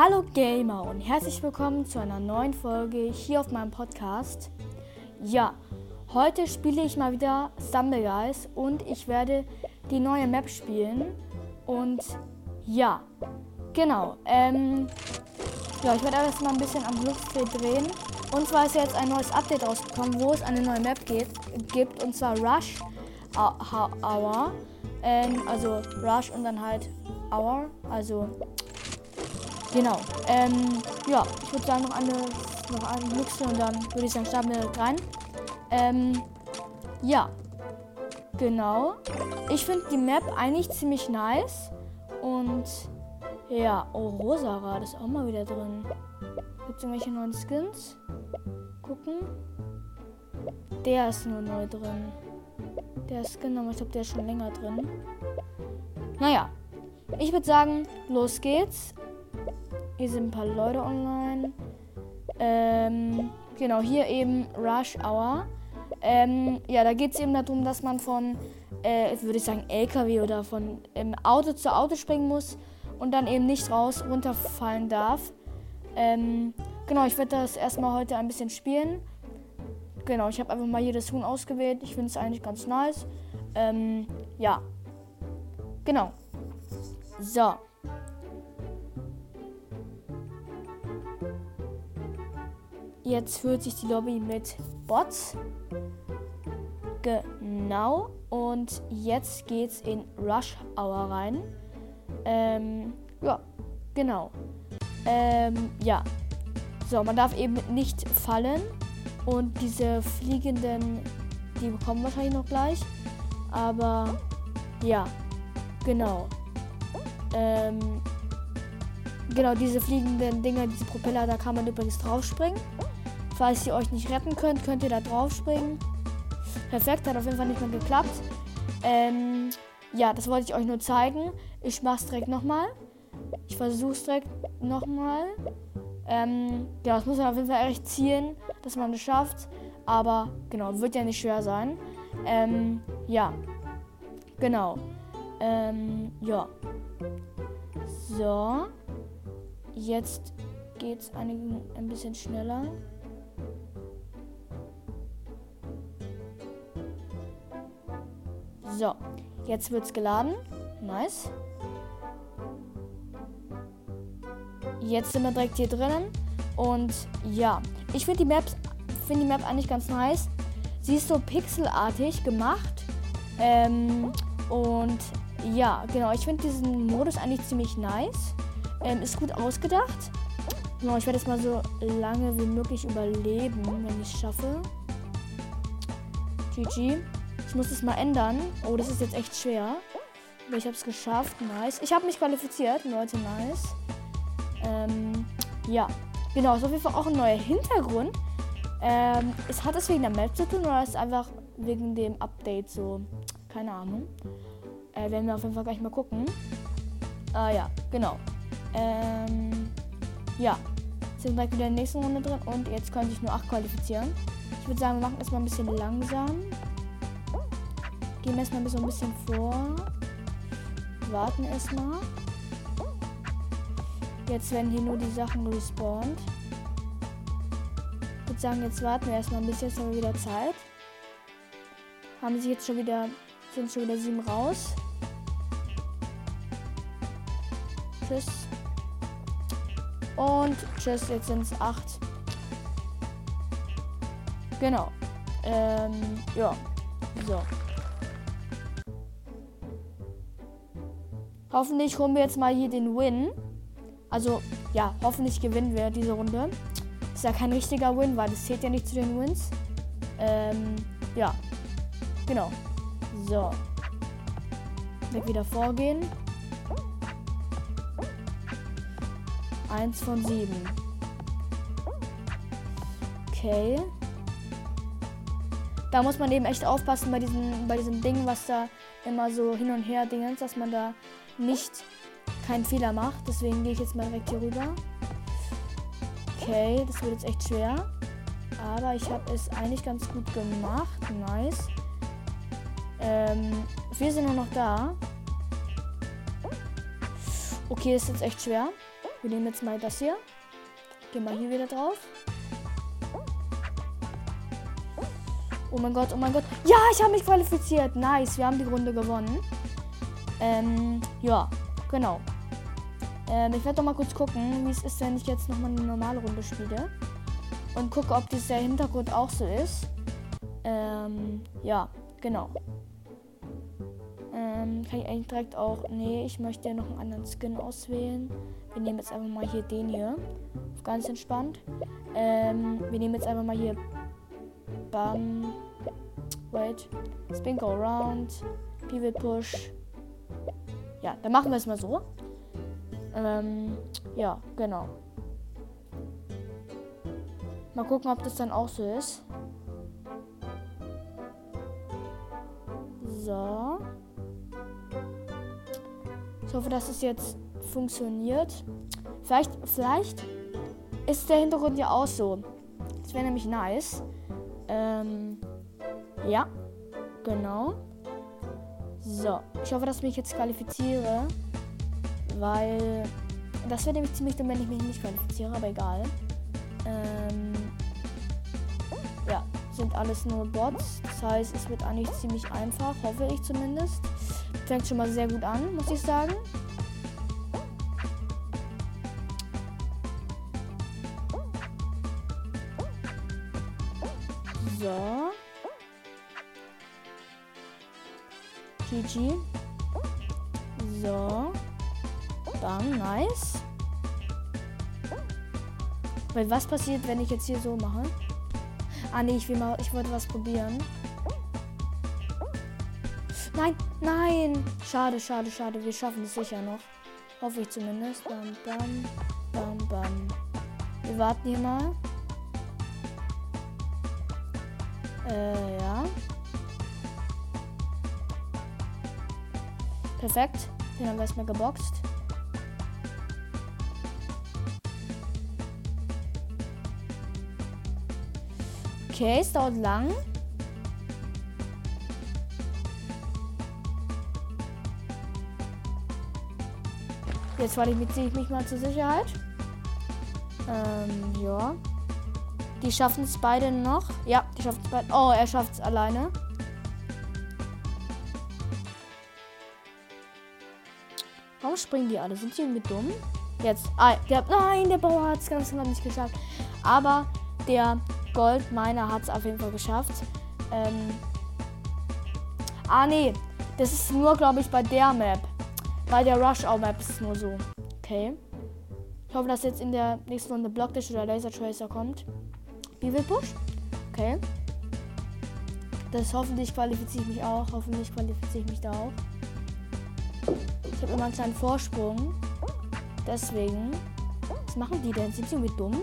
Hallo Gamer und herzlich willkommen zu einer neuen Folge hier auf meinem Podcast. Ja, heute spiele ich mal wieder Stumble Guys und ich werde die neue Map spielen. Und ja, genau. Ähm, ja, ich werde erst mal ein bisschen am Glücksdreh drehen. Und zwar ist jetzt ein neues Update rausgekommen, wo es eine neue Map geht, gibt und zwar Rush Hour. Ähm, also Rush und dann halt Hour, also Genau. Ähm, ja, ich würde sagen, noch eine, noch eine Mixte und dann würde ich sagen, starten wir rein. Ähm, ja. Genau. Ich finde die Map eigentlich ziemlich nice. Und ja, oh, Rosarad ist auch mal wieder drin. Gibt es irgendwelche neuen Skins? Gucken. Der ist nur neu drin. Der Skin, aber ich glaube, der ist schon länger drin. Naja. Ich würde sagen, los geht's. Hier sind ein paar Leute online. Ähm, genau, hier eben Rush Hour. Ähm, ja, da geht es eben darum, dass man von, äh, würde ich sagen, LKW oder von ähm, Auto zu Auto springen muss und dann eben nicht raus runterfallen darf. Ähm, genau, ich werde das erstmal heute ein bisschen spielen. Genau, ich habe einfach mal jedes Huhn ausgewählt. Ich finde es eigentlich ganz nice. Ähm, ja. Genau. So. Jetzt füllt sich die Lobby mit Bots. Genau. Und jetzt geht's in Rush Hour rein. Ähm, ja, genau. Ähm, ja. So, man darf eben nicht fallen. Und diese fliegenden, die bekommen wahrscheinlich noch gleich. Aber ja, genau. Ähm, genau, diese fliegenden Dinger, diese Propeller, da kann man übrigens draufspringen. Falls ihr euch nicht retten könnt, könnt ihr da drauf springen. Perfekt, hat auf jeden Fall nicht mehr geklappt. Ähm, ja, das wollte ich euch nur zeigen. Ich mache es direkt nochmal. Ich versuche es direkt nochmal. Ähm, ja, das muss man auf jeden Fall echt zielen, dass man es schafft. Aber genau, wird ja nicht schwer sein. Ähm, ja, genau. Ähm, ja. So. Jetzt geht es ein bisschen schneller. So, jetzt wird's geladen. Nice. Jetzt sind wir direkt hier drinnen. Und ja, ich finde die, Map, find die Map eigentlich ganz nice. Sie ist so pixelartig gemacht. Ähm, und ja, genau, ich finde diesen Modus eigentlich ziemlich nice. Ähm, ist gut ausgedacht. Genau, ich werde es mal so lange wie möglich überleben, wenn ich es schaffe. GG. Ich muss es mal ändern. Oh, das ist jetzt echt schwer. Aber ich habe es geschafft. Nice. Ich habe mich qualifiziert. Leute, nice. Ähm, ja. Genau, ist auf jeden Fall auch ein neuer Hintergrund. Ähm, es hat es wegen der Map zu tun oder ist es einfach wegen dem Update so? Keine Ahnung. Äh, werden wir auf jeden Fall gleich mal gucken. Ah ja, genau. Ähm, ja. Sind direkt wieder in der nächsten Runde drin und jetzt konnte ich nur 8 qualifizieren. Ich würde sagen, wir machen es mal ein bisschen langsam. Gehen wir erstmal so ein bisschen vor. Warten erstmal. Jetzt werden hier nur die Sachen respawned. Ich würde sagen, jetzt warten wir erstmal ein bisschen, jetzt haben wir wieder Zeit. Haben sie jetzt schon wieder, sind schon wieder sieben raus. Tschüss. Und tschüss, jetzt sind es acht. Genau. Ähm, ja. So. Hoffentlich holen wir jetzt mal hier den Win. Also, ja, hoffentlich gewinnen wir diese Runde. Ist ja kein richtiger Win, weil das zählt ja nicht zu den Wins. Ähm, ja. Genau. So. Weg wieder vorgehen. Eins von sieben. Okay. Da muss man eben echt aufpassen bei diesem, bei diesem Ding, was da immer so hin und her dingens, dass man da nicht keinen Fehler macht. Deswegen gehe ich jetzt mal direkt hier rüber. Okay, das wird jetzt echt schwer. Aber ich habe es eigentlich ganz gut gemacht. Nice. Ähm, wir sind nur noch da. Okay, ist jetzt echt schwer. Wir nehmen jetzt mal das hier. Gehen mal hier wieder drauf. Oh mein Gott, oh mein Gott. Ja, ich habe mich qualifiziert. Nice, wir haben die Runde gewonnen. Ähm, ja, genau. Ähm, ich werde doch mal kurz gucken, wie es ist, wenn ich jetzt nochmal eine normale Runde spiele. Und gucke, ob dieser Hintergrund auch so ist. Ähm, ja, genau. Ähm, kann ich eigentlich direkt auch. Nee, ich möchte ja noch einen anderen Skin auswählen. Wir nehmen jetzt einfach mal hier den hier. Ganz entspannt. Ähm, wir nehmen jetzt einfach mal hier. Bam. Wait. Spin go around. Pivot push. Ja, dann machen wir es mal so. Ähm, ja, genau. Mal gucken, ob das dann auch so ist. So. Ich hoffe, dass es jetzt funktioniert. Vielleicht, vielleicht ist der Hintergrund ja auch so. Das wäre nämlich nice. Ähm, ja, genau. So, ich hoffe, dass ich mich jetzt qualifiziere. Weil das wäre nämlich ziemlich dumm, wenn ich mich nicht qualifiziere, aber egal. Ähm, ja, sind alles nur Bots. Das heißt, es wird eigentlich ziemlich einfach, hoffe ich zumindest. Fängt schon mal sehr gut an, muss ich sagen. Dann, nice. Weil was passiert, wenn ich jetzt hier so mache? Ah, nee, ich will mal, ich wollte was probieren. Nein, nein. Schade, schade, schade. Wir schaffen es sicher noch. Hoffe ich zumindest. Bam, bam, bam, bam. Wir warten hier mal. Äh, ja. Perfekt. Den haben wir erstmal geboxt. Okay, es dauert lang. Jetzt qualifiziere ich mich mal zur Sicherheit. Ähm, ja. Die schaffen es beide noch. Ja, die schaffen es beide. Oh, er schafft es alleine. Warum springen die alle? Sind die irgendwie dumm? Jetzt. Ah, der, nein, der Bauer hat es ganz knapp nicht geschafft. Aber der Goldminer hat es auf jeden Fall geschafft. Ähm, ah, nee. Das ist nur, glaube ich, bei der Map. Bei der Rush-Hour-Map ist es nur so. Okay. Ich hoffe, dass jetzt in der nächsten Runde Blockdash oder Laser Tracer kommt. Bevel Push. Okay. Das hoffentlich qualifiziere ich mich auch. Hoffentlich qualifiziere ich mich da auch. Ich habe immer einen kleinen Vorsprung. Deswegen. Was machen die denn? Sind sie irgendwie dumm?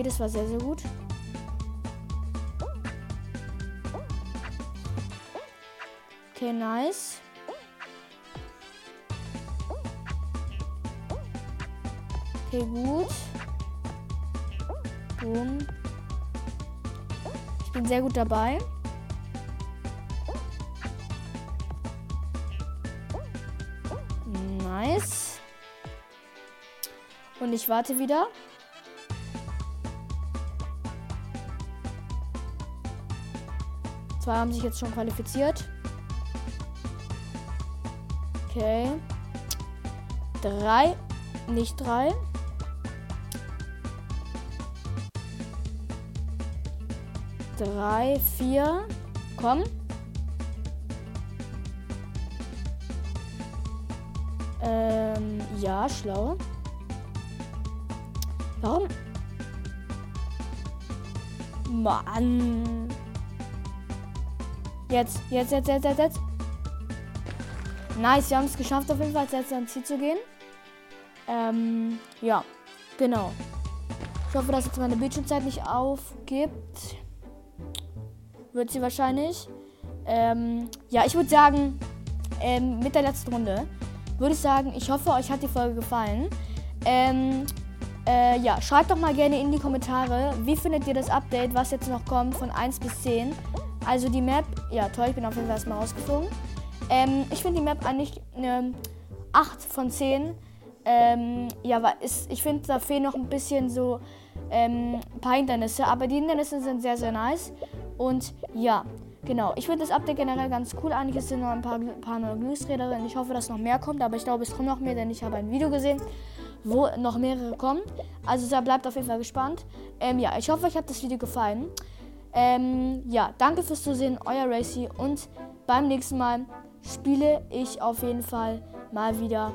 Okay, das war sehr, sehr gut. Okay, nice. Okay, gut. Boom. Ich bin sehr gut dabei. Nice. Und ich warte wieder. Zwei haben sich jetzt schon qualifiziert. Okay. Drei. Nicht drei. Drei, vier. Komm. Ähm, ja, schlau. Warum? Mann. Jetzt, jetzt, jetzt, jetzt, jetzt, jetzt. Nice, wir haben es geschafft, auf jeden Fall jetzt ans Ziel zu gehen. Ähm, ja, genau. Ich hoffe, dass jetzt meine Bildschirmzeit nicht aufgibt. Wird sie wahrscheinlich. Ähm, ja, ich würde sagen, ähm, mit der letzten Runde würde ich sagen, ich hoffe, euch hat die Folge gefallen. Ähm, äh, ja, schreibt doch mal gerne in die Kommentare, wie findet ihr das Update, was jetzt noch kommt von 1 bis 10. Also die Map, ja toll, ich bin auf jeden Fall erstmal rausgeflogen. Ähm, ich finde die Map eigentlich eine 8 von 10. Ähm, ja, aber ist, ich finde, da fehlen noch ein bisschen so ähm, ein paar Hindernisse. Aber die Hindernisse sind sehr, sehr nice. Und ja, genau. Ich finde das Update generell ganz cool. Eigentlich sind noch ein paar, paar neue Glücksräder drin. Ich hoffe, dass noch mehr kommt. Aber ich glaube, es kommt noch mehr, denn ich habe ein Video gesehen, wo noch mehrere kommen. Also da bleibt auf jeden Fall gespannt. Ähm, ja, ich hoffe, euch hat das Video gefallen. Ähm, ja, danke fürs Zusehen, euer Racy. Und beim nächsten Mal spiele ich auf jeden Fall mal wieder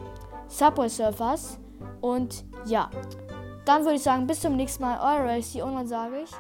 Subway Surfers. Und ja, dann würde ich sagen, bis zum nächsten Mal, euer Racy. Und dann sage ich.